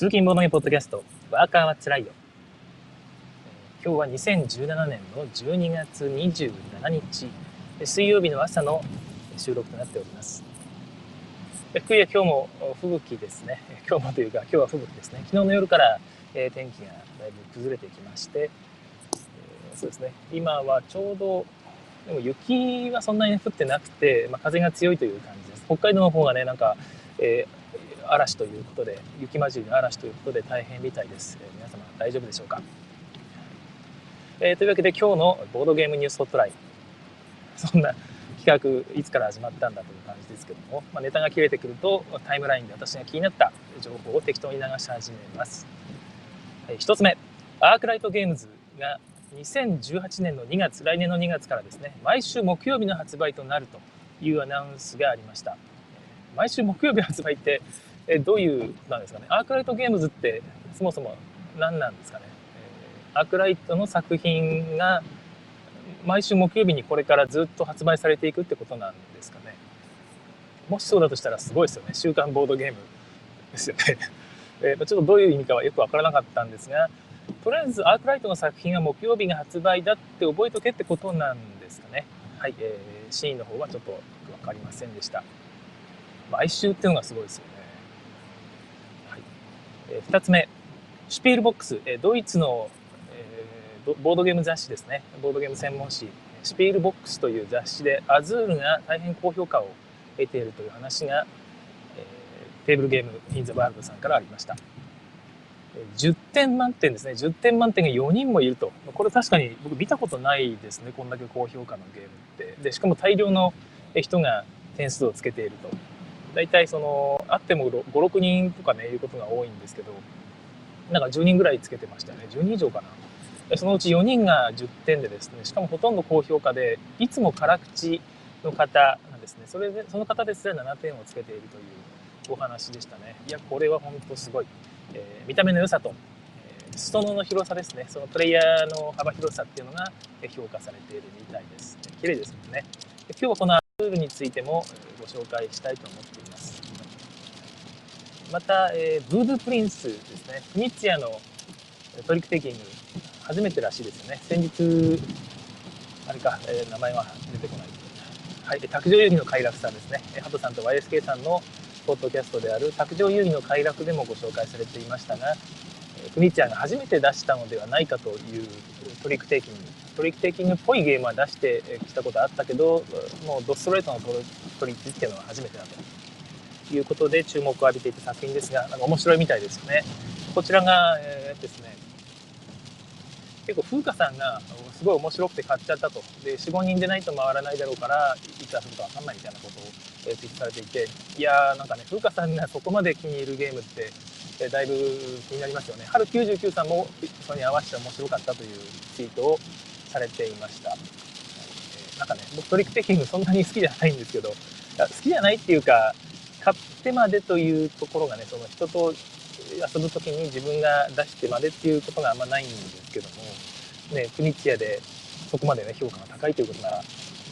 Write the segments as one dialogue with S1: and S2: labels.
S1: 通勤ボードゲポッドキャスト、ワーカーはつらいよ。今日は2017年の12月27日、水曜日の朝の収録となっております。福井は今日も吹雪ですね。今日もというか、今日は吹雪ですね。昨日の夜から天気がだいぶ崩れてきまして、そうですね、今はちょうど、でも雪はそんなに降ってなくて、まあ、風が強いという感じです。北海道の方がね、なんか、えー嵐ということで雪混じりの嵐ということで大変みたいです、え、皆様大丈夫でしょうか、えー、というわけで今日のボードゲームニュースホットライン。そんな企画いつから始まったんだという感じですけども、まあ、ネタが切れてくるとタイムラインで私が気になった情報を適当に流し始めます、はい、1つ目。アークライトゲームズが2018年の2月来年の2月からですね毎週木曜日の発売となるというアナウンスがありました。毎週木曜日発売ってえどういうなんですかね？アークライトゲームズってそもそも何なんですかね、え、アークライトの作品が毎週木曜日にこれからずっと発売されていくってことなんですかね？もしそうだとしたらすごいですよね。週刊ボードゲームですよね。えー、ちょっとどういう意味かはよくわからなかったんですがとりあえずアークライトの作品は木曜日が発売だって覚えとけってことなんですかね？はい、えー、シーンの方はちょっと分かりませんでした。毎週っていうのがすごいですよね。え2つ目、シュピールボックス、えドイツの、えボードゲーム雑誌ですね、ボードゲーム専門誌、シュピールボックスという雑誌で、アズールが大変高評価を得ているという話が、えテーブルゲームインザワールドさんからありました。10点満点ですね。10点満点が4人もいると。これ確かに僕見たことないですね。こんだけ高評価のゲームって。で、しかも大量の人が点数をつけていると。大体そのあっても56人とかねいうことが多いんですけどなんか10人ぐらいつけてましたね。10人以上かな。そのうち4人が10点でですねしかもほとんど高評価でいつも辛口の方なんですね。それでその方ですら7点をつけているというお話でしたね。いやこれは本当すごい、えー、見た目の良さと、えー、裾野の広さですね。そのプレイヤーの幅広さっていうのが評価されているみたいです。綺麗ですもんね。今日はこのルールについてもご紹介したいと思っています。また、えー、ブードゥプリンスですね、フニッツィアのトリックテイキング、初めてらしいですよね。先日、あれか、えー、名前は出てこない。はい、卓上遊戯の快楽さんですね。ハトさんと YSK さんのポッドキャストである卓上遊戯の快楽でもご紹介されていましたが、クニツィアが初めて出したのではないかというトリックテイキングトリックテイキングっぽいゲームは出してきたことあったけどもうドストレートのトリックっていうのは初めてだということで注目を浴びていた作品ですがなんか面白いみたいですよね。こちらが、えー、ですね結構風花さんがすごい面白くて買っちゃったと。で45人でないと回らないだろうからいくらするか分かんないみたいなことを、ツイートされていて。いやーなんかね風花さんがそこまで気に入るゲームってえだいぶ気になりますよね。春99さんもそれに合わせて面白かったというツイートをされていました。なんかね、僕トリックテイキングそんなに好きじゃないんですけど、好きじゃないっていうか、買ってまでというところがね、その人と遊ぶ時に自分が出してまでっていうことがあんまないんですけども、ね、プニチアでそこまでね、評価が高いということなら、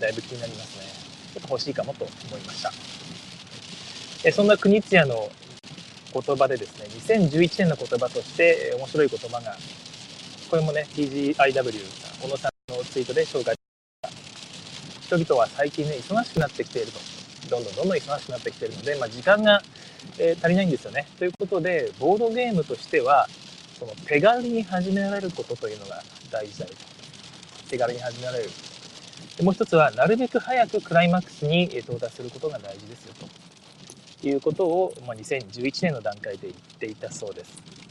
S1: だいぶ気になりますね。ちょっと欲しいかもと思いました。えそんなクニツィアの言葉でですね、2011年の言葉として面白い言葉が、これもね、TGIW、小野さんのツイートで紹介しました。人々は最近ね、忙しくなってきていると。どんどんどんどん忙しくなってきているので、まあ、時間が、えー、足りないんですよね。ということで、ボードゲームとしては、その手軽に始められることというのが大事だよと。手軽に始められる。でもう一つは、なるべく早くクライマックスに到達することが大事ですよと。いうことを、まあ、2011年の段階で言っていたそうです。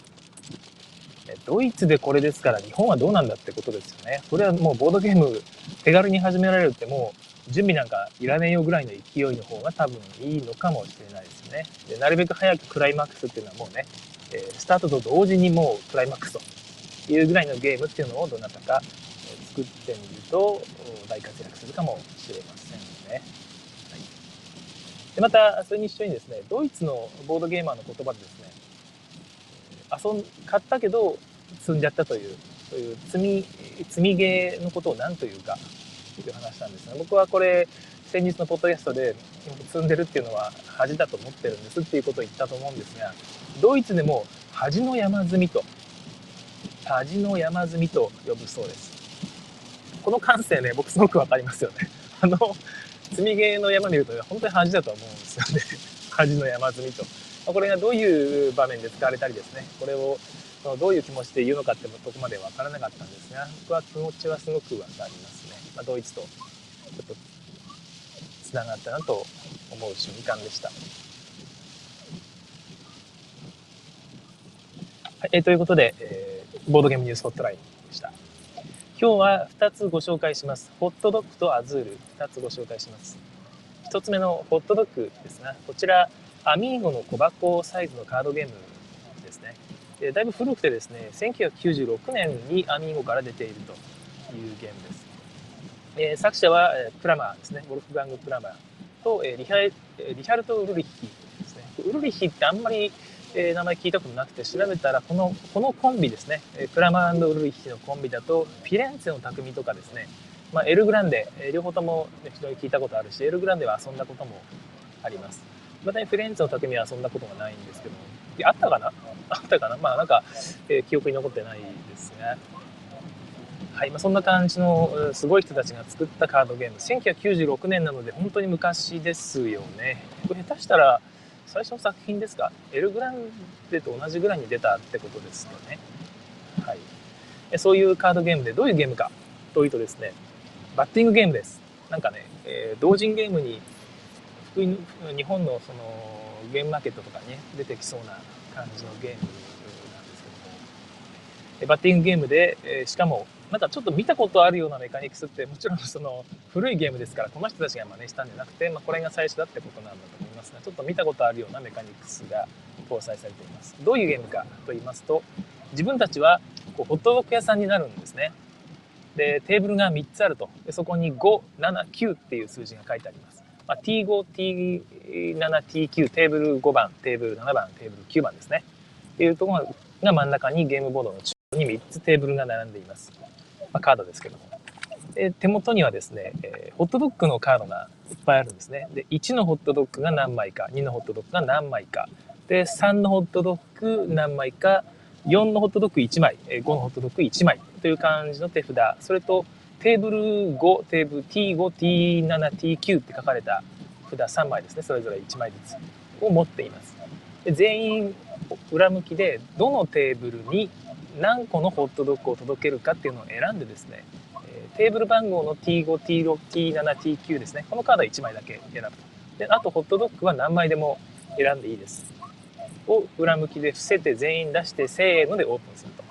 S1: ドイツでこれですから日本はどうなんだってことですよね。それはもうボードゲーム手軽に始められるってもう準備なんかいらねえよぐらいの勢いの方が多分いいのかもしれないですね。でなるべく早くクライマックスっていうのはもうね、えスタートと同時にもうクライマックスというぐらいのゲームっていうのをどなたか作ってみると大活躍するかもしれませんね。はいでまたそれに一緒にですねドイツのボードゲーマーの言葉でですね遊ん買ったけど積んじゃったというそういう積み積みゲーのことを何というかという話なんですが僕はこれ先日のポッドキャストで積んでるっていうのは恥だと思ってるんですっていうことを言ったと思うんですがドイツでも恥の山積みと恥の山積みと呼ぶそうです。この感性ね僕すごくわかりますよね。あの積みゲーの山見ると、本当に恥だと思うんですよね。恥の山積みと。これがどういう場面で使われたりですねこれをどういう気持ちで言うのかってとこまで分からなかったんですが僕は気持ちはすごく分かりますね、まあ、ドイツとちょっとつながったなと思う瞬間でした。はい、えー、ということで、えー、ボードゲームニュースホットラインでした。今日は2つご紹介します。ホットドッグとアズール2つご紹介します。1つ目のホットドッグですが、こちらアミーゴの小箱サイズのカードゲームですね。でだいぶ古くてですね、1996年にアミーゴから出ているというゲームです。えー、作者はプラマーですね、ウォルフガング・プラマーと、え、リハリハルト・ウルリッヒですね。ウルリッヒってあんまり、え、名前聞いたことなくて調べたらこのこのコンビですね、プラマーウルリッヒのコンビだとフィレンツェの匠とかですね、まあ、エルグランデ、両方とも非常に聞いたことあるし、エルグランデは遊んだこともあります。またフレンツェの匠は遊んだことがないんですけど。あったかな？あったかな？まあなんか、えー、記憶に残ってないですね。はいまあ、そんな感じのすごい人たちが作ったカードゲーム。1996年なので本当に昔ですよね。これ下手したら最初の作品ですか？エルグランデと同じぐらいに出たってことですよね。はい。そういうカードゲームでどういうゲームかというとですねバッティングゲームです。なんかね、えー、同人ゲームに日本のそのゲームマーケットとかに、ね、出てきそうな感じのゲームなんですけども。バッティングゲームで、え、しかもなんかちょっと見たことあるようなメカニクスってもちろんその古いゲームですからこの人たちが真似したんじゃなくて、まあ、これが最初だってことなんだと思います。がちょっと見たことあるようなメカニクスが搭載されています。どういうゲームかと言いますと自分たちはこうホットドッグ屋さんになるんですね。でテーブルが3つあると。でそこに579っていう数字が書いてあります、まあ、T5T7T9 テーブル5番テーブル7番テーブル9番ですねっていうところが真ん中にゲームボードの中央に3つテーブルが並んでいますまあ、カードですけども。で手元にはですね、えー、ホットドッグのカードがいっぱいあるんですね。で、1のホットドッグが何枚か、2のホットドッグが何枚か、で、3のホットドッグ何枚か、4のホットドッグ1枚、5のホットドッグ1枚という感じの手札、それとテーブル5、テーブル T5、T7、T9 って書かれた札3枚ですね、それぞれ1枚ずつを持っています。で全員裏向きで、どのテーブルに何個のホットドッグを届けるかっていうのを選んでですね、テーブル番号の T5、T6、T7、T9 ですね。このカードは1枚だけ選ぶと。で、あとホットドッグは何枚でも選んでいいです。を裏向きで伏せて全員出してせーのでオープンすると。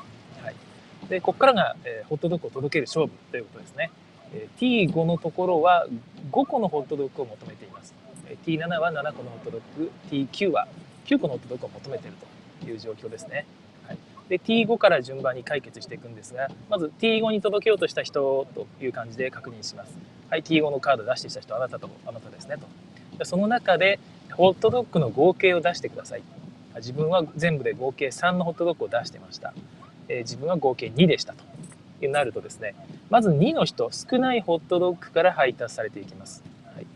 S1: で、ここからが、えー、ホットドッグを届ける勝負ということですね。えー、T5 のところは5個のホットドッグを求めています。えー、T7 は7個のホットドッグ、T9 は9個のホットドッグを求めているという状況ですね。はいで T5 から順番に解決していくんですがまず T5 に届けようとした人という感じで確認しますはい T5 のカード出してきた人あなたとあなたですねとその中でホットドッグの合計を出してください自分は全部で合計3のホットドッグを出してました、えー、自分は合計2でしたとなるとですねまず2の人少ないホットドッグから配達されていきます、はい、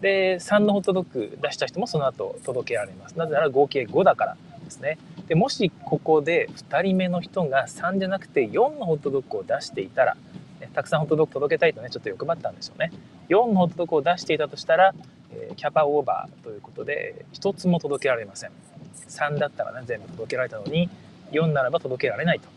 S1: で3のホットドッグ出した人もその後届けられます。なぜなら合計5だからですね。でもしここで2人目の人が3じゃなくて4のホットドッグを出していたら、ね、たくさんホットドッグ届けたいとねちょっと欲張ったんでしょうね。4のホットドッグを出していたとしたら、えー、キャパオーバーということで1つも届けられません。3だったらね全部届けられたのに4ならば届けられないと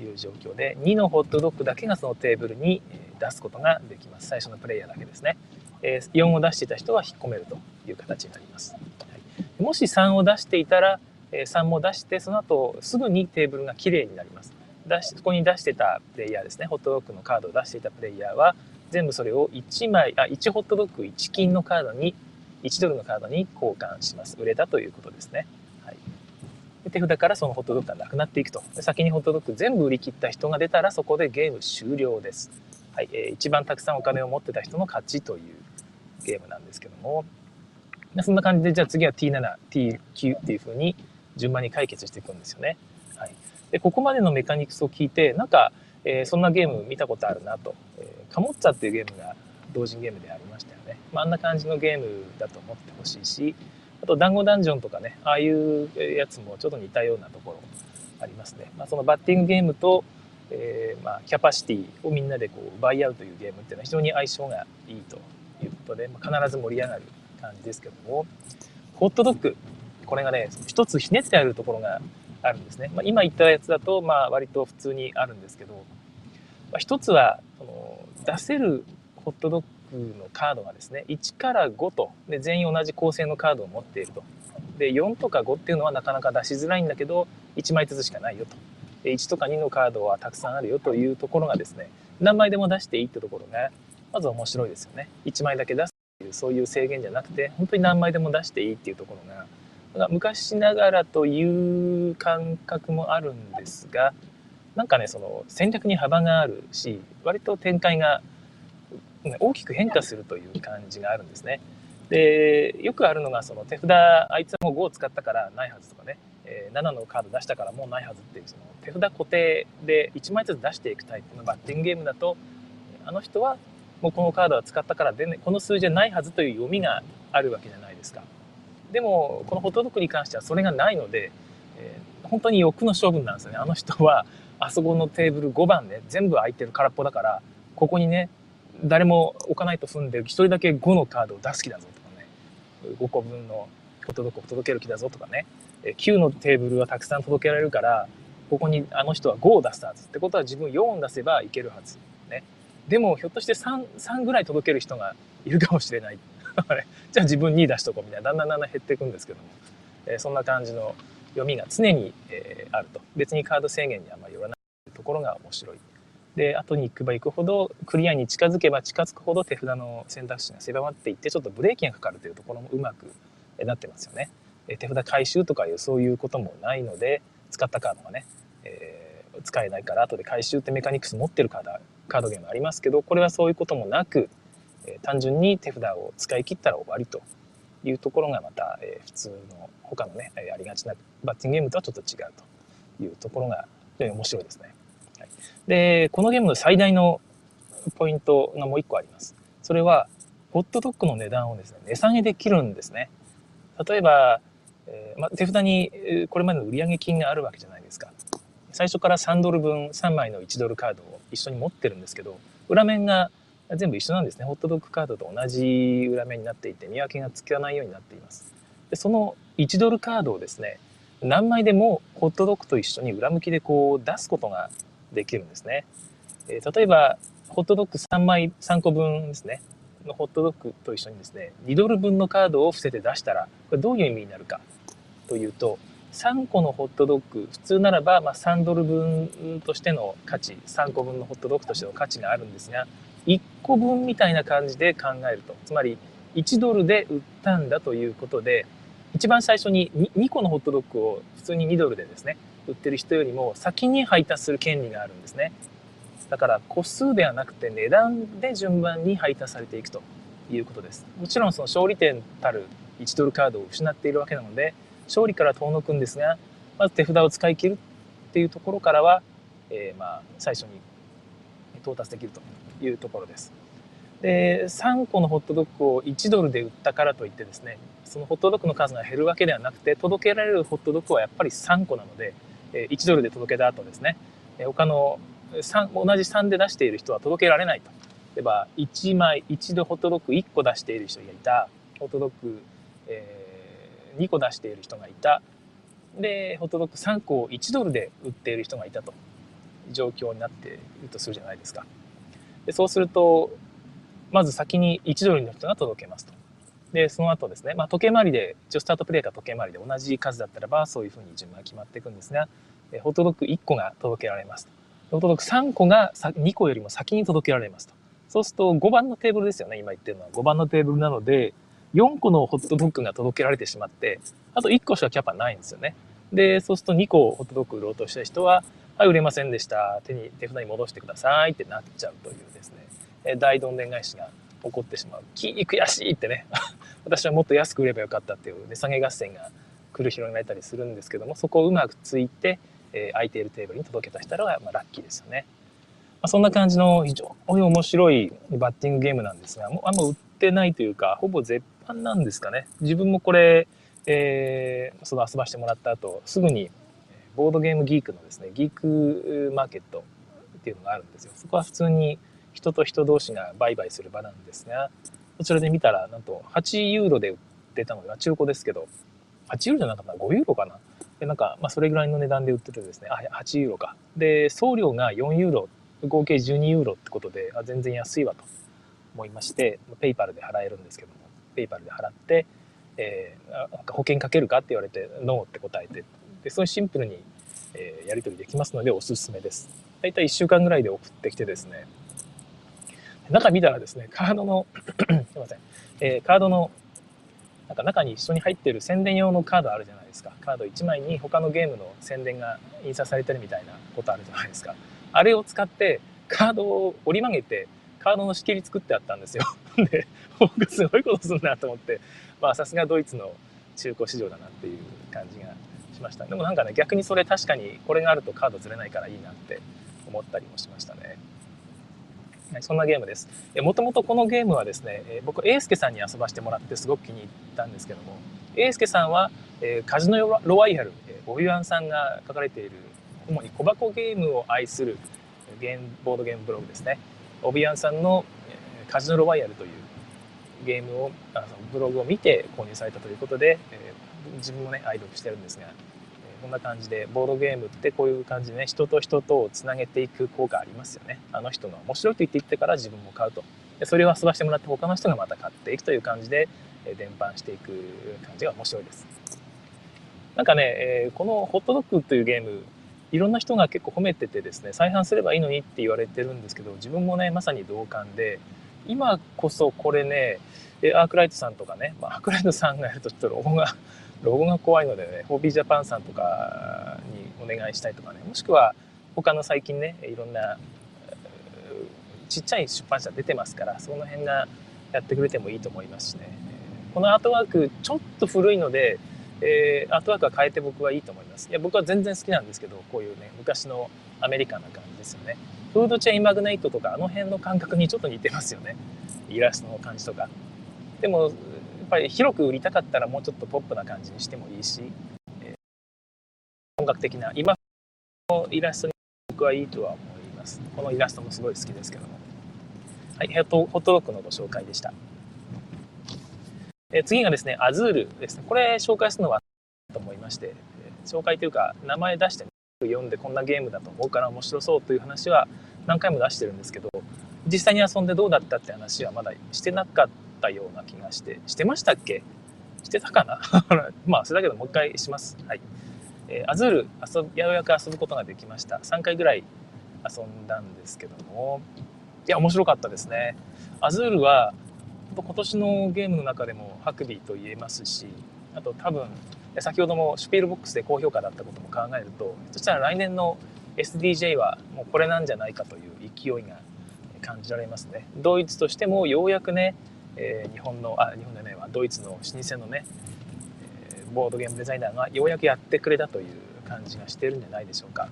S1: いう状況で2のホットドッグだけがそのテーブルに出すことができます。最初のプレイヤーだけですね。4を出していた人は引っ込めるという形になります、はい、もし3を出していたら3も出してその後すぐにテーブルがきれいになります。出しそこに出してたプレイヤーですね。ホットドッグのカードを出していたプレイヤーは全部それを1枚あ1ホットドッグ1金のカードに1ドルのカードに交換します。売れたということですね、手札からそのホットドッグがなくなっていくと。先にホットドッグ全部売り切った人が出たらそこでゲーム終了です、はいえー、一番たくさんお金を持ってた人の勝ちというゲームなんですけども。そんな感じでじゃあ次は T7、T9 っていう風に順番に解決していくんですよね。はい、でここまでのメカニクスを聞いてなんか、えー、そんなゲーム見たことあるなと、えー、カモッツァっていうゲームが同人ゲームでありましたよね。まあ、あんな感じのゲームだと思ってほしいしあと団子ダンジョンとかねああいうやつもちょっと似たようなところありますね。まあ、そのバッティングゲームと、えー、まあ、キャパシティをみんなでこう奪い合うというゲームっていうのは非常に相性がいいということで、まあ、必ず盛り上がる感じですけども、ホットドッグ、これがね、一つひねってあるところがあるんですね。まあ、今言ったやつだと、まあ、割と普通にあるんですけど、まあ、一つは、その出せるホットドッグのカードがですね、1から5と、で全員同じ構成のカードを持っていると。で、4とか5っていうのはなかなか出しづらいんだけど、1枚ずつしかないよと。で1とか2のカードはたくさんあるよというところがですね、何枚でも出していいってところが、まず面白いですよね。1枚だけ出すっていう、そういう制限じゃなくて、本当に何枚でも出していいっていうところが、昔ながらという感覚もあるんですがなんかねその戦略に幅があるし割と展開が大きく変化するという感じがあるんですね。でよくあるのがその手札あいつはもう5を使ったからないはずとかね、えー、7のカード出したからもうないはずっていうその手札固定で1枚ずつ出していくタイプのバッティングゲームだとあの人はもうこのカードは使ったからで、ね、この数字じゃないはずという読みがあるわけじゃないですか。でもこのホットドッグに関してはそれがないので、えー、本当に欲の勝負なんですよねあの人はあそこのテーブル5番ね全部空いてる空っぽだからここにね誰も置かないと踏んで1人だけ5のカードを出す気だぞとかね。5個分のホットドッグを届ける気だぞとかね。9のテーブルはたくさん届けられるからここにあの人は5を出すはずってことは自分4を出せばいけるはずね。でもひょっとして 3, 3ぐらい届ける人がいるかもしれない。じゃあ自分2出しとこうみたいな。だんだんだんだん減っていくんですけども、えー、そんな感じの読みが常に、えー、あると。別にカード制限にあんまりよらないところが面白い。で後に行けば行くほどクリアに近づけば近づくほど手札の選択肢が狭まっていってちょっとブレーキがかかるというところもうまくなってますよね。手札回収とかいうそういうこともないので使ったカードがね、えー、使えないから後で回収ってメカニクス持ってるカードカードゲームありますけどこれはそういうこともなくえ単純に手札を使い切ったら終わりというところがまた、え普通の他のねありがちなバッティングゲームとはちょっと違うというところが非常に面白いですね。でこのゲームの最大のポイントがもう一個あります。それはホットドッグの値段をですね値下げできるんですね。例えば、えー、ま手札にこれまでの売上金があるわけじゃないですか。最初から3ドル分3枚の1ドルカードを一緒に持ってるんですけど裏面が全部一緒なんですねホットドッグカードと同じ裏面になっていて見分けがつかないようになっていますでその1ドルカードをですね何枚でもホットドッグと一緒に裏向きでこう出すことができるんですね、えー、例えばホットドッグ3枚3個分ですね。のホットドッグと一緒にですね2ドル分のカードを伏せて出したらこれどういう意味になるか。というと3個のホットドッグ普通ならばま3ドル分としての価値3個分のホットドッグとしての価値があるんですが1個分みたいな感じで考えるとつまり1ドルで売ったんだということで一番最初に 2, 個のホットドッグを普通に2ドルでですね売ってる人よりも先に配達する権利があるんですねだから個数ではなくて値段で順番に配達されていくということですもちろんその勝利点たる1ドルカードを失っているわけなので勝利から遠のくんですがまず手札を使い切るっていうところからは、えー、まあ最初に到達できるというところです。で3個のホットドッグを1ドルで売ったからといってですねそのホットドッグの数が減るわけではなくて届けられるホットドッグはやっぱり3個なので1ドルで届けた後ですね。他の3同じ3で出している人は届けられないと。例えば1枚1度ホットドッグ1個出している人がいた。ホットドッグ、えー、2個出している人がいた。でホットドッグ3個を1ドルで売っている人がいたと。状況になっているとするじゃないですか。でそうするとまず先に1ドルの人が届けますと。でその後ですね、まあ、時計回りで一応スタートプレイか時計回りで同じ数だったらばそういうふうに順番が決まっていくんですがホットドッグ1個が届けられますと。ホットドッグ3個が2個よりも先に届けられますと。そうすると5番のテーブルですよね今言ってるのは5番のテーブルなので4個のホットドッグが届けられてしまってあと1個しかキャパないんですよね。でそうすると2個ホットドッグ売ろうとした人ははい、売れませんでした。手に、手札に戻してくださいってなっちゃうというですね、大どんでん返しが起こってしまう。き悔しいってね、私はもっと安く売ればよかったっていう値下げ合戦が繰り広げられたりするんですけども、そこをうまくついて、えー、空いているテーブルに届けた人は、まあ、ラッキーですよね。まあ、そんな感じの非常に面白いバッティングゲームなんですが、もうあんま売ってないというか、ほぼ絶版なんですかね。自分もこれ、えー、その遊ばしてもらった後、すぐにボードゲームギークのですねギークマーケットっていうのがあるんですよそこは普通に人と人同士が売買する場なんですがそちらで見たらなんと8ユーロで売ってたのが中古ですけど8ユーロじゃなかった5ユーロかな。でなんか、まあ、それぐらいの値段で売っててですね。あ8ユーロか。で送料が4ユーロ合計12ユーロってことであ全然安いわと思いましてペイパルで払えるんですけどもペイパルで払って、えー、保険かけるかって言われてノーって答えてでそういうシンプルに、えー、やり取りできますのでおすすめです。大体1週間ぐらいで送ってきてですね中見たらですねカードの すいません、えー、カードのなんか中に一緒に入ってる宣伝用のカードあるじゃないですか。カード1枚に他のゲームの宣伝が印刷されてるみたいなことあるじゃないですか。あれを使ってカードを折り曲げてカードの仕切り作ってあったんですよ。で僕すごいことするなと思ってまあさすがドイツの中古市場だなっていう感じがしました。でもなんかね逆にそれ確かにこれがあるとカードずれないからいいなって思ったりもしましたね。そんなゲームです。もともとこのゲームはですね、僕、英介さんに遊ばしてもらってすごく気に入ったんですけども、英介さんは、えカジノロワイヤル、ボビュアンさんが書かれている、主に小箱ゲームを愛するゲームボードゲームブログですね。オビアンさんのえカジノロワイヤルというゲームを、あのブログを見て購入されたということで、え自分もね、愛読してるんですが、こんな感じでボードゲームってこういう感じでね人と人とをつなげていく効果ありますよね。あの人が面白いと言って言ってから自分も買うと。でそれを遊ばしてもらって他の人がまた買っていくという感じで伝播していく感じが面白いです。なんかね、えこのホットドッグというゲームいろんな人が結構褒めててですね再販すればいいのにって言われてるんですけど自分もねまさに同感で今こそこれねアークライトさんとかね、まあ、アークライトさんがやるとちょっとロゴがロゴが怖いのでね、ホービージャパンさんとかにお願いしたいとかね、もしくは他の最近ね、いろんなちっちゃい出版社出てますから、その辺がやってくれてもいいと思いますしね。このアートワーク、ちょっと古いので、えー、アートワークは変えて僕はいいと思います。いや、僕は全然好きなんですけど、こういうね、昔のアメリカンな感じですよね。フードチェインマグネイトとか、あの辺の感覚にちょっと似てますよね。イラストの感じとか。でも、ぱり広く売りたかったらもうちょっとポップな感じにしてもいいし、えー、本格的な今のイラストに僕はいいとは思います。このイラストもすごい好きですけども。はいホットホットドッグのご紹介でした、えー、次がですねアズールですね。これ紹介するのはと思いまして、えー、紹介というか名前出してね読んでこんなゲームだと思うから面白そうという話は何回も出してるんですけど実際に遊んでどうだったって話はまだしてなかったったような気がして、してましたっけ？してたかな？まあ、それだけどもう一回します。はい。えー、アズール遊ようやく遊ぶことができました。3回ぐらい遊んだんですけども、いや、面白かったですね。アズールは、今年のゲームの中でもハクビーと言えますし、あと多分、先ほどもシュピールボックスで高評価だったことも考えると、そしたら来年の SDJ はもうこれなんじゃないかという勢いが感じられますね。ドイツとしてもようやくね、えー、日本のあ日本じゃないわドイツの老舗のね、えー、ボードゲームデザイナーがようやくやってくれたという感じがしてるんじゃないでしょうか。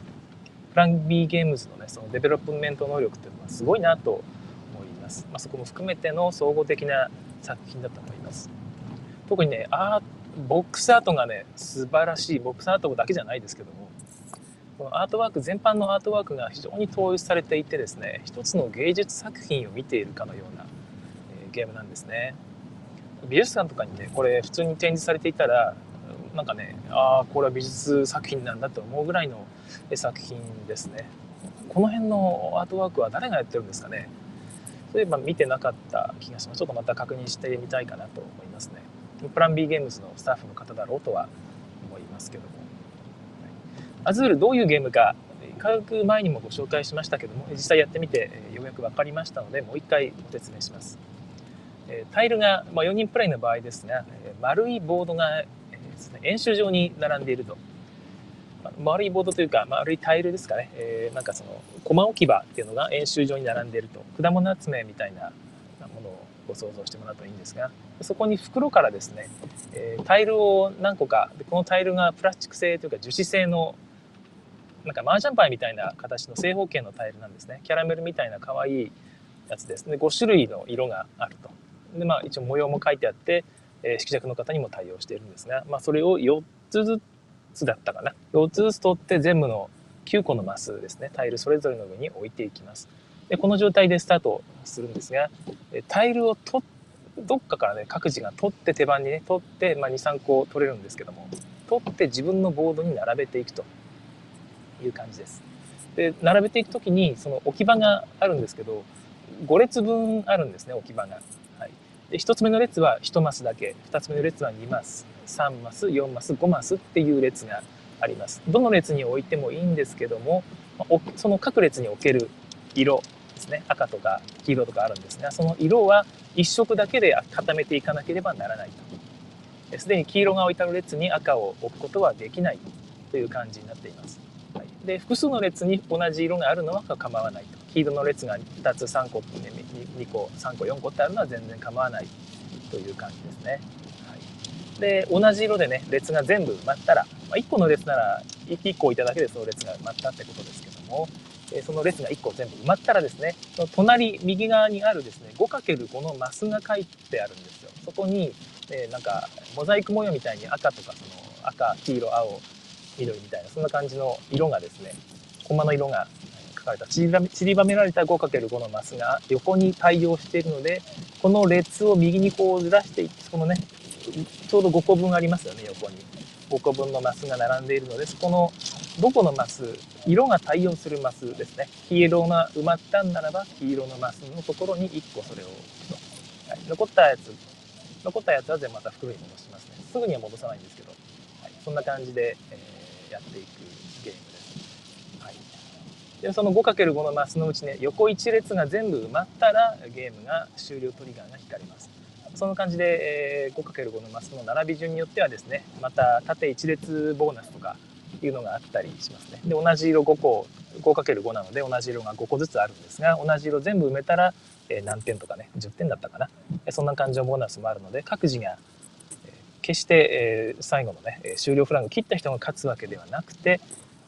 S1: プラン B ゲームズのねそのデベロップメント能力っていうのはすごいなと思います、まあ、そこも含めての総合的な作品だと思います。特にねアボックスアートがね素晴らしい。ボックスアートだけじゃないですけども。このアートワーク全般のアートワークが非常に統一されていてですね一つの芸術作品を見ているかのようなゲームなんですね。美術館とかにねこれ普通に展示されていたらなんかねああこれは美術作品なんだと思うぐらいの作品ですね。この辺のアートワークは誰がやってるんですかね。そういえば見てなかった気がします。ちょっとまた確認してみたいかなと思いますね。プラン B ゲームズのスタッフの方だろうとは思いますけども、アズールどういうゲームか科学前にもご紹介しましたけども実際やってみてようやく分かりましたのでもう一回ご説明します。タイルが、まあ、4人プレイの場合ですが、丸いボードがですね、円周状に並んでいると。丸いボードというか、丸いタイルですかね。えー、なんかその、駒置き場っていうのが円周状に並んでいると。果物集めみたいなものをご想像してもらうといいんですが、そこに袋からですね、えー、タイルを何個か、このタイルがプラスチック製というか樹脂製のなんか麻雀牌みたいな形の正方形のタイルなんですね。キャラメルみたいな可愛いやつですね。5種類の色があると。で、まあ、一応模様も書いてあって、えー、色弱の方にも対応しているんですが、まあ、それを4つずつだったかな。4つずつ取って全部の9個のマスですね、タイルそれぞれの上に置いていきます。で、この状態でスタートするんですが、タイルを取どっかからね、各自が取って手番にね、取って、まあ、2、3個取れるんですけども、取って自分のボードに並べていくという感じです。で、並べていくときに、その置き場があるんですけど、5列分あるんですね、置き場が。で1つ目の列は1マスだけ、2つ目の列は2マス、3マス、4マス、5マスっていう列があります。どの列に置いてもいいんですけども、その各列に置ける色ですね、赤とか黄色とかあるんですが、その色は1色だけで固めていかなければならないと。すでに黄色が置いてある列に赤を置くことはできないという感じになっています。はい、で複数の列に同じ色があるのは構わないと。黄色の列が2つ3個、ね、2個3個4個ってあるのは全然構わないという感じですね。はい、で同じ色でね列が全部埋まったら、まあ、1個の列なら1個いただけでその列が埋まったってことですけどもその列が1個全部埋まったらですねその隣右側にあるですね 5×5 のマスが書いてあるんですよそこに、えー、なんかモザイク模様みたいに赤とかその赤黄色青緑みたいなそんな感じの色がですねコマの色が書かれた。散りばめられた 5×5 のマスが横に対応しているのでこの列を右にこうずらしていってこのねちょうど5個分ありますよね横に。5個分のマスが並んでいるのでそこのどこのマス色が対応するマスですね。黄色が埋まったんならば黄色のマスのところに1個それを置くと、はい、残ったやつ残ったやつは全部また袋に戻しますね。すぐには戻さないんですけど、はい、そんな感じで、えー、やっていく、でその 5×5 のマスのうちね横1列が全部埋まったらゲームが終了トリガーが光りますその感じで、えー、5×5 のマスの並び順によってはですねまた縦1列ボーナスとかいうのがあったりしますね。で同じ色5個 5×5 なので同じ色が5個ずつあるんですが同じ色全部埋めたら、え何点とかね10点だったかなそんな感じのボーナスもあるので各自が、決して、え最後のね終了フラグ切った人が勝つわけではなくて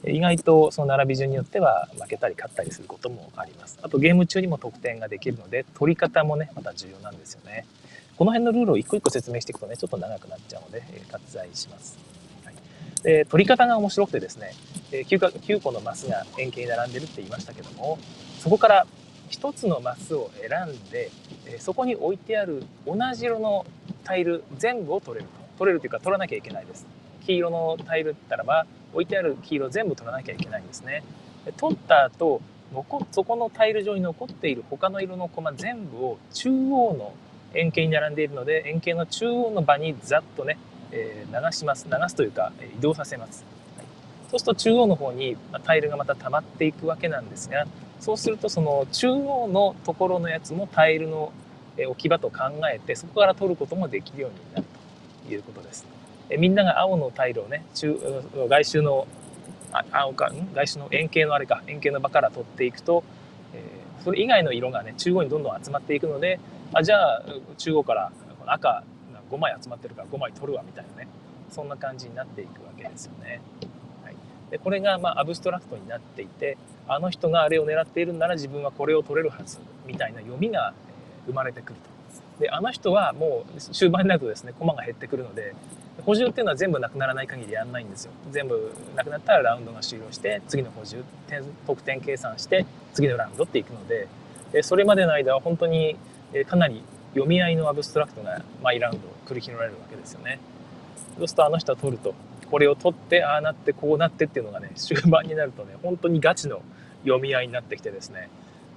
S1: 意外とその並び順によっては負けたり勝ったりすることもあります。あとゲーム中にも得点ができるので取り方もねまた重要なんですよね。この辺のルールを一個一個説明していくとねちょっと長くなっちゃうので、え割愛します。はいで取り方が面白くてですねえ 9, か9個のマスが円形に並んでるって言いましたけどもそこから1つのマスを選んでえそこに置いてある同じ色のタイル全部を取れると取れるというか取らなきゃいけないです黄色のタイルったらば置いてある黄色全部取らなきゃいけないんですね。で取った後残そこのタイル上に残っている他の色のコマ全部を中央の円形に並んでいるので円形の中央の場にざっとねえ、流します。流すというか移動させます、はい、そうすると中央の方にタイルがまた溜まっていくわけなんですがそうするとその中央のところのやつもタイルの置き場と考えてそこから取ることもできるようになるということです。えみんなが青のタイルをね中外周の青か外周の円形のあれか円形の場から取っていくと、えー、それ以外の色がね中央にどんどん集まっていくのであじゃあ中央からこの赤5枚集まってるから5枚取るわみたいなねそんな感じになっていくわけですよね。はい、でこれがまあアブストラクトになっていてあの人があれを狙っているなら自分はこれを取れるはずみたいな読みが生まれてくると。であの人はもう終盤になるとですね駒が減ってくるので補充っていうのは全部なくならない限りやんないんですよ全部なくなったらラウンドが終了して次の補充点得点計算して次のラウンドっていくのでそれまでの間は本当にかなり読み合いのアブストラクトがマイラウンドを繰り広げられるわけですよね。そうするとあの人は取るとこれを取ってああなってこうなってっていうのがね終盤になるとね本当にガチの読み合いになってきてですね、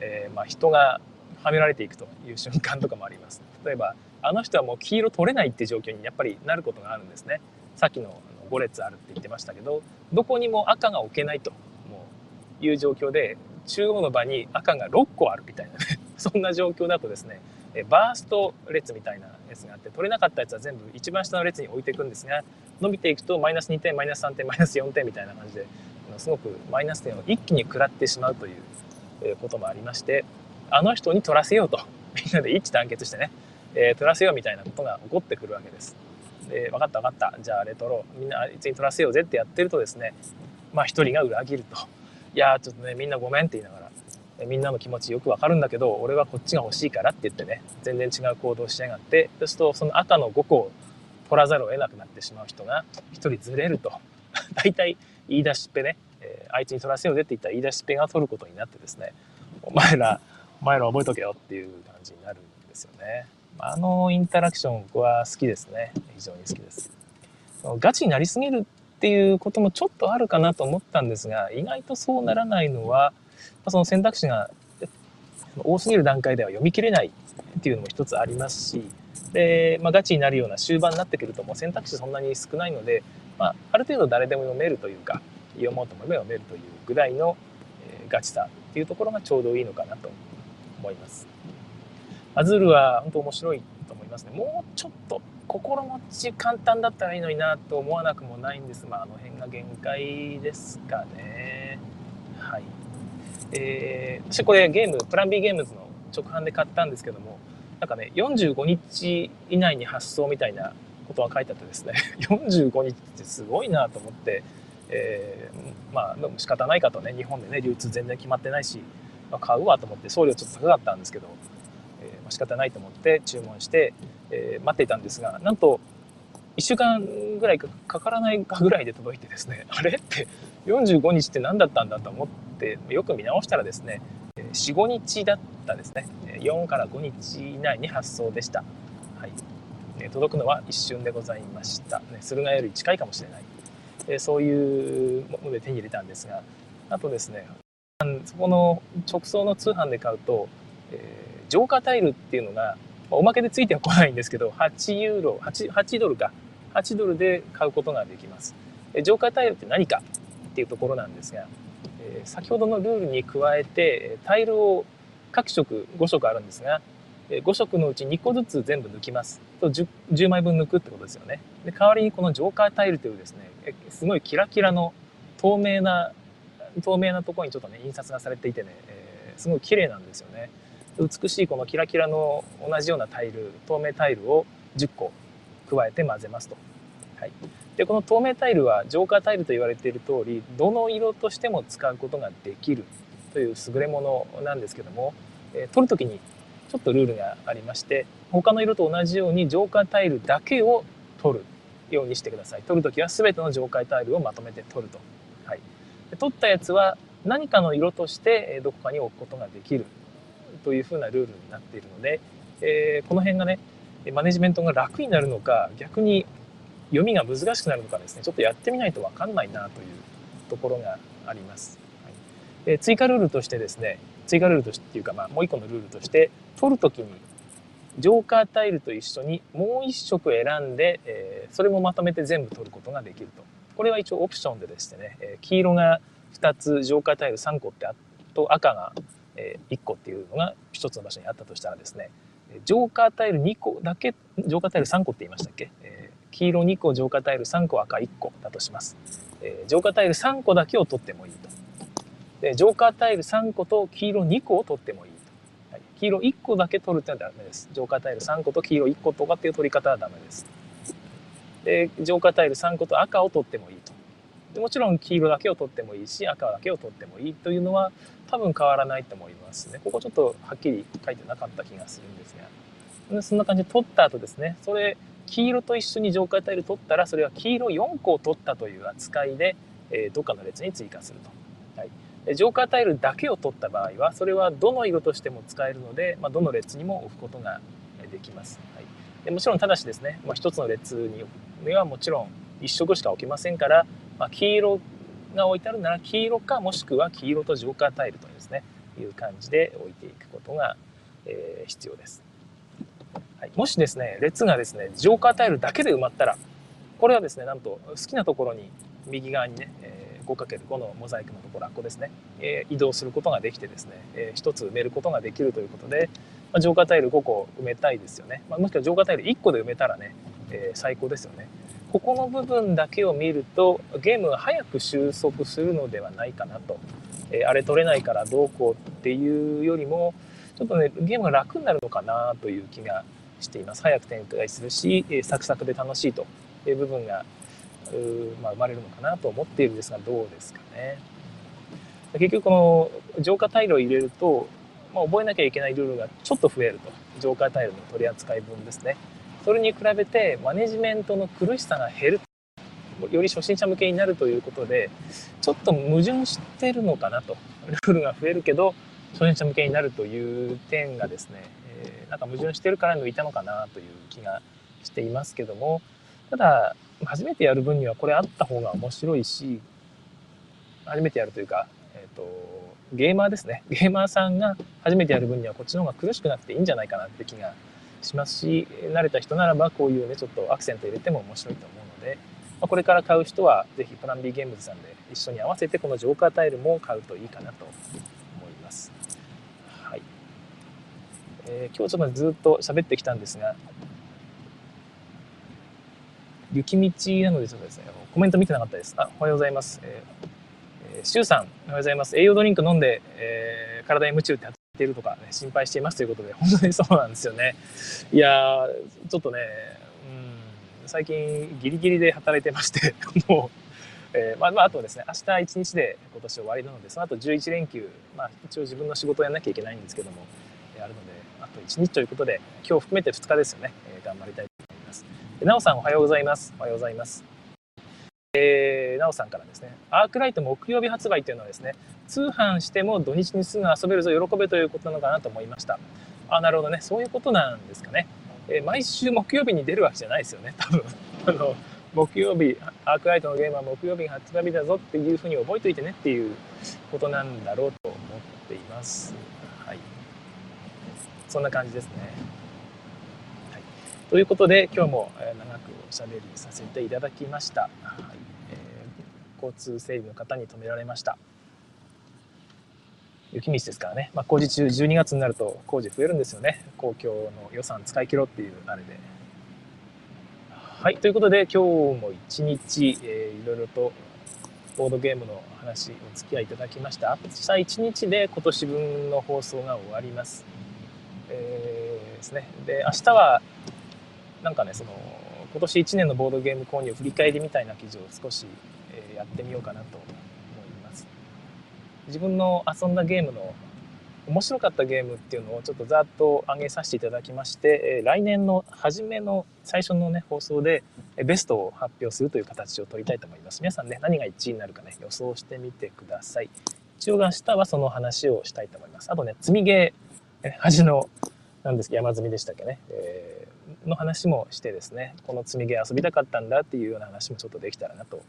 S1: えー、まあ人がはめられていくという瞬間とかもあります。例えばあの人はもう黄色取れないって状況にやっぱりなることがあるんですね。さっきの5列あるって言ってましたけどどこにも赤が置けないという状況で中央の場に赤が6個あるみたいなね そんな状況だとですねバースト列みたいなやつがあって取れなかったやつは全部一番下の列に置いていくんですが伸びていくとマイナス2点マイナス3点マイナス4点みたいな感じですごくマイナス点を一気に食らってしまうということもありましてあの人に取らせようと。みんなで一致団結してね、えー、取らせようみたいなことが起こってくるわけです。で分かった分かった。じゃああれ取ろうみんなあいつに取らせようぜってやってるとですね。まあ一人が裏切ると。いやちょっとねみんなごめんって言いながら。みんなの気持ちよくわかるんだけど俺はこっちが欲しいからって言ってね。全然違う行動しやがって。そうするとその赤の5個を取らざるを得なくなってしまう人が1人ずれると。大体言い出しっぺね、えーあいつに取らせようぜって言ったら言い出しっぺが取ることになってですね。お前ら前ら覚えとけよっていう感じになるんですよね。あのインタラクション僕は好きですね。非常に好きです。ガチになりすぎるっていうこともちょっとあるかなと思ったんですが意外とそうならないのはその選択肢が多すぎる段階では読み切れないっていうのも一つありますしで、まあ、ガチになるような終盤になってくるともう選択肢そんなに少ないので、まあ、ある程度誰でも読めるというか読もうと思えば読めるというぐらいの、ガチさっていうところがちょうどいいのかなと思います。アズールは本当面白いと思いますね。もうちょっと心持ち簡単だったらいいのになと思わなくもないんです。まあ、あの辺が限界ですかね。はい。えー、私これゲーム、プラン B ゲームズの直販で買ったんですけども、なんかね、45日以内に発送みたいなことが書いてあってですね、45日ってすごいなと思って、えー、まあ、仕方ないかとね、日本でね、流通全然決まってないし、まあ、買うわと思って送料ちょっと高かったんですけど、えーまあ、仕方ないと思って注文して、えー待っていたんですがなんと1週間ぐらいかかからないかぐらいで届いてですね あれって45日って何だったんだと思ってよく見直したらですね45日だったですね。4から5日以内に発送でした、はい、届くのは一瞬でございました、ね、駿河屋より近いかもしれない、そういうもので手に入れたんですがあとですねそこの直送の通販で買うと、えージョーカータイルっていうのが、まあおまけでついては来ないんですけど、8ユーロ、8, 8ドルか、8ドルで買うことができます。えジョーカータイルって何かっていうところなんですが、えー先ほどのルールに加えて、タイルを各色5色あるんですが、5色のうち2個ずつ全部抜きます。と 10, 10枚分抜くってことですよね。で代わりにこのジョーカータイルというですね、すごいキラキラの透明な透明なところにちょっとね印刷がされていてね、えーすごい綺麗なんですよね。美しいこのキラキラの同じようなタイル透明タイルを10個加えて混ぜますと、はい、でこの透明タイルはジョーカータイルと言われている通りどの色としても使うことができるという優れものなんですけども、えー取る時にちょっとルールがありまして他の色と同じようにジョーカータイルだけを取るようにしてください。取る時は全てのジョーカータイルをまとめて取ると、取ったやつは何かの色としてどこかに置くことができる。というふうなルールになっているので、えーこの辺がねマネジメントが楽になるのか逆に読みが難しくなるのかですねちょっとやってみないと分かんないなというところがあります、はい。えー追加ルールとしてですね追加ルールとしてっていうか、まあ、もう一個のルールとして取る時にジョーカータイルと一緒にもう一色選んで、えーそれもまとめて全部取ることができると。これは一応オプションででしてね、えー黄色が2つジョーカータイル3個ってあと赤が、え1個っていうのが1つの場所にあったとしたらですねジョーカータイル2個だけジョーカータイル3個って言いましたっけ、えー黄色2個ジョーカータイル3個赤1個だとします、えージョーカータイル3個だけを取ってもいいと。でジョーカータイル3個と黄色2個を取ってもいいと、はい、黄色1個だけ取るってのはダメです。ジョーカータイル3個と黄色1個とかっていう取り方はダメです。でジョーカータイル3個と赤を取ってもいいと。でもちろん黄色だけを取ってもいいし赤だけを取ってもいい。というのは多分変わらないと思いますね。ここちょっとはっきり書いてなかった気がするんですが。でそんな感じで取った後ですね。それ黄色と一緒にジョーカータイル取ったらそれは黄色4個を取ったという扱いで、えどっかの列に追加すると、はい、でジョーカータイルだけを取った場合はそれはどの色としても使えるので、まあ、どの列にも置くことができます、はい、でもちろんただしですね、まあ、一つの列ににはもちろん一色しか置けませんから、まあ、黄色が置いてあるなら黄色かもしくは黄色とジョーカータイルというですねいう感じで置いていくことが、えー必要です、はい、もしですね列がですねジョーカータイルだけで埋まったらこれはですねなんと好きなところに右側にね、えー 5×5 のモザイクのところあっこですね、えー移動することができてですね、え1つ埋めることができるということで、まあ、ジョーカータイル5個埋めたいですよね、まあ、もしくはジョーカータイル1個で埋めたらね、え最高ですよね。ここの部分だけを見るとゲームが早く収束するのではないかなと、えーあれ取れないからどうこうっていうよりもちょっとねゲームが楽になるのかなという気がしています。早く展開するし、えーサクサクで楽しいと。いう部分がうまあ、生まれるのかなと思っているんですがどうですかね。結局この浄化タイルを入れると、まあ、覚えなきゃいけないルールがちょっと増えると。浄化タイルの取り扱い分ですね。それに比べてマネジメントの苦しさが減る。より初心者向けになるということでちょっと矛盾してるのかなと。ルールが増えるけど初心者向けになるという点がですね、えー、なんか矛盾してるから抜いたのかなという気がしていますけども。ただ初めてやる分にはこれあった方が面白いし初めてやるというか、えーと、ゲーマーですね。ゲーマーさんが初めてやる分にはこっちの方が苦しくなくていいんじゃないかなって気がしますし慣れた人ならばこういうねちょっとアクセント入れても面白いと思うので、まあ、これから買う人は是非プラン B ゲームズさんで一緒に合わせてこのジョーカータイルも買うといいかなと思います。はいえー、今日ちょっとずっと喋ってきたんですが雪道なのでちょっとですねコメント見てなかったです。あおはようございます。えー、シュウさん、おはようございます。栄養ドリンク飲んで、えー、体に夢中ってってるとか、ね、心配していますということで、本当にそうなんですよね。いやちょっとね、うん、最近ギリギリで働いてまして、もう、えー、まあ、まあ、あとですね、明日1日で今年終わりなので、その後11連休、まあ、一応自分の仕事をやらなきゃいけないんですけども、あるので、あと1日ということで、今日含めて2日ですよね、えー、頑張りたいと思います。なおさん、おはようございます。おはようございます。えー、なおさんからですね、アークライト木曜日発売というのはですね、通販しても土日にすぐ遊べるぞ、喜べということなのかなと思いました。あ、なるほどね。そういうことなんですかね。えー、毎週木曜日に出るわけじゃないですよね、多分。あの、木曜日、アークライトのゲームは木曜日が発売日だぞっていうふうに覚えておいてねっていうことなんだろうと思っています。はい。そんな感じですね。はい、ということで、今日も長くしゃべりさせていただきました。はい。えー、交通整備の方に止められました。雪道ですからね、まあ、工事中12月になると工事増えるんですよね。公共の予算使い切ろうっていうあれで。はい。ということで今日も一日、えー、いろいろとボードゲームの話お付き合いいただきました。明日一日で今年分の放送が終わります、えー、ですね。で明日はなんかねその今年1年のボードゲーム購入振り返りみたいな記事を少し、え、やってみようかなと思います。自分の遊んだゲームの面白かったゲームっていうのをちょっとざっと上げさせていただきまして、来年の初めの最初のね放送でベストを発表するという形を取りたいと思います。皆さんね何が1位になるかね予想してみてください。一応明日はその話をしたいと思います。あとね積みゲー端のなんですけど山積みでしたっけね、えー、の話もしてですねこの積みゲー遊びたかったんだっていうような話もちょっとできたらなと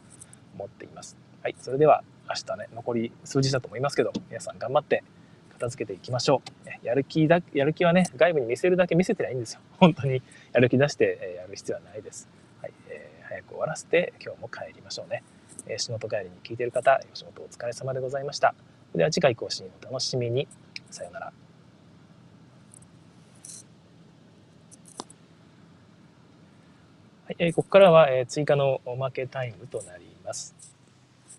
S1: 思っていますはいそれでは明日ね、残り数日だと思いますけど、皆さん頑張って片付けていきましょう。やる気だ、やる気はね、外部に見せるだけ見せてりゃいいんですよ。本当にやる気出してやる必要はないです。はい、えー、早く終わらせて今日も帰りましょうね。え、仕事帰りに聞いている方、お仕事お疲れ様でございました。では次回更新お楽しみに。さようなら。はい、えー、ここからは、えー、追加のおまけタイムとなります。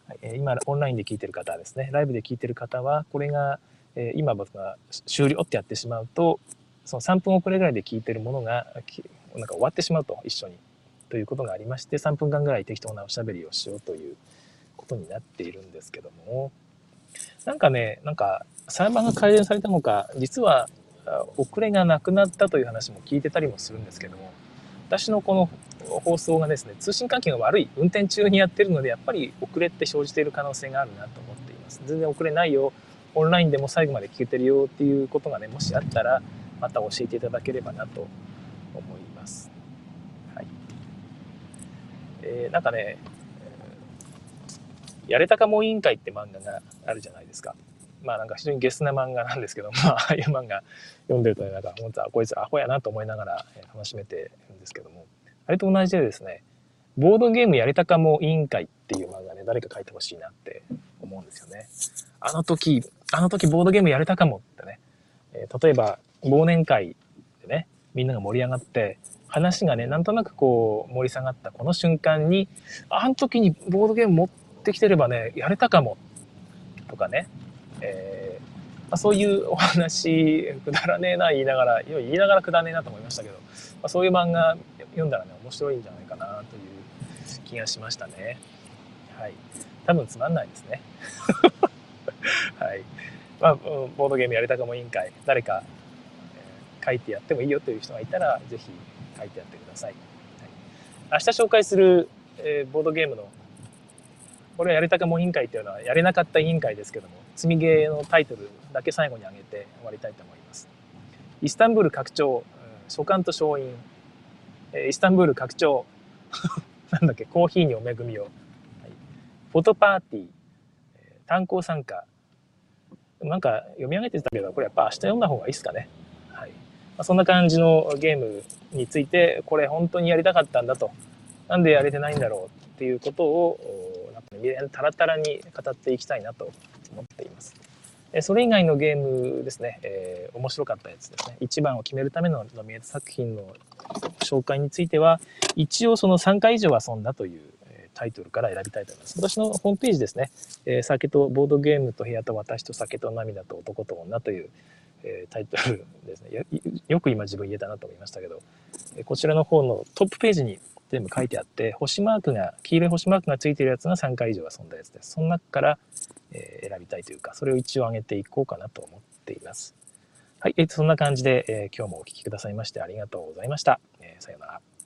S1: はい、今オンラインで聞いてる方ですねライブで聞いてる方はこれが、え今僕が終了ってやってしまうとその3分遅れぐらいで聞いてるものがなんか終わってしまうと一緒にということがありまして3分間ぐらい適当なおしゃべりをしようということになっているんですけどもなんかねなんかサーバーが改善されたのか実は遅れがなくなったという話も聞いてたりもするんですけども私のこの放送がですね、通信環境が悪い、運転中にやってるので、やっぱり遅れって生じている可能性があるなと思っています。全然遅れないよ、オンラインでも最後まで聞けてるよっていうことがね、もしあったら、また教えていただければなと思います。はい。えー、なんかね、やれたかも委員会って漫画があるじゃないですか。まあなんか非常にゲスな漫画なんですけど、まあああいう漫画読んでるとね、なんか本当はこいつアホやなと思いながら楽しめてですけども、あれと同じでですね、ボードゲームやりたかも委員会っていう漫画ね、誰か書いてほしいなって思うんですよね。あの時、あの時ボードゲームやれたかもってね、えー、例えば忘年会でね、みんなが盛り上がって、話がね、なんとなくこう盛り下がったこの瞬間に、あの時にボードゲーム持ってきてればね、やれたかもとかね、えーまあ、そういうお話、くだらねえな言いながら、言いながらくだらねえなと思いましたけど、まあ、そういう漫画読んだらね面白いんじゃないかなという気がしましたね。はい。多分つまんないですね。はい。まあボードゲームやりたかも委員会誰か、えー、書いてやってもいいよという人がいたら是非書いてやってください、はい、明日紹介するえーボードゲームのこれはやれたかも委員会っていうのはやれなかった委員会ですけども積みゲーのタイトルだけ最後に挙げて終わりたいと思います。イスタンブール拡張、書簡と勝因、イスタンブール拡張。なんだっけ？コーヒーにお恵みを、はい、フォトパーティー、炭鉱参加。なんか読み上げてたけどこれやっぱ明日読んだ方がいいですかね。はい。ま、そんな感じのゲームについてこれ本当にやりたかったんだと。なんでやれてないんだろうっていうことをなんかねタラタラに語っていきたいなと思っています。それ以外のゲームですね、えー面白かったやつですね。1番を決めるためのノミネート作品の紹介については一応その3回以上遊んだというタイトルから選びたいと思います。私のホームページですね、えー酒とボードゲームと部屋と私と酒と涙と男と女という、タイトルですね。よく今自分言えたなと思いましたけど、こちらの方のトップページに全部書いてあって星マークが黄色い星マークがついてるやつが3回以上遊んだやつです。その中から、えー選びたいというかそれを一応上げていこうかなと思っています。はい、えーとそんな感じで、えー今日もお聴きくださいましてありがとうございました、えーさようなら。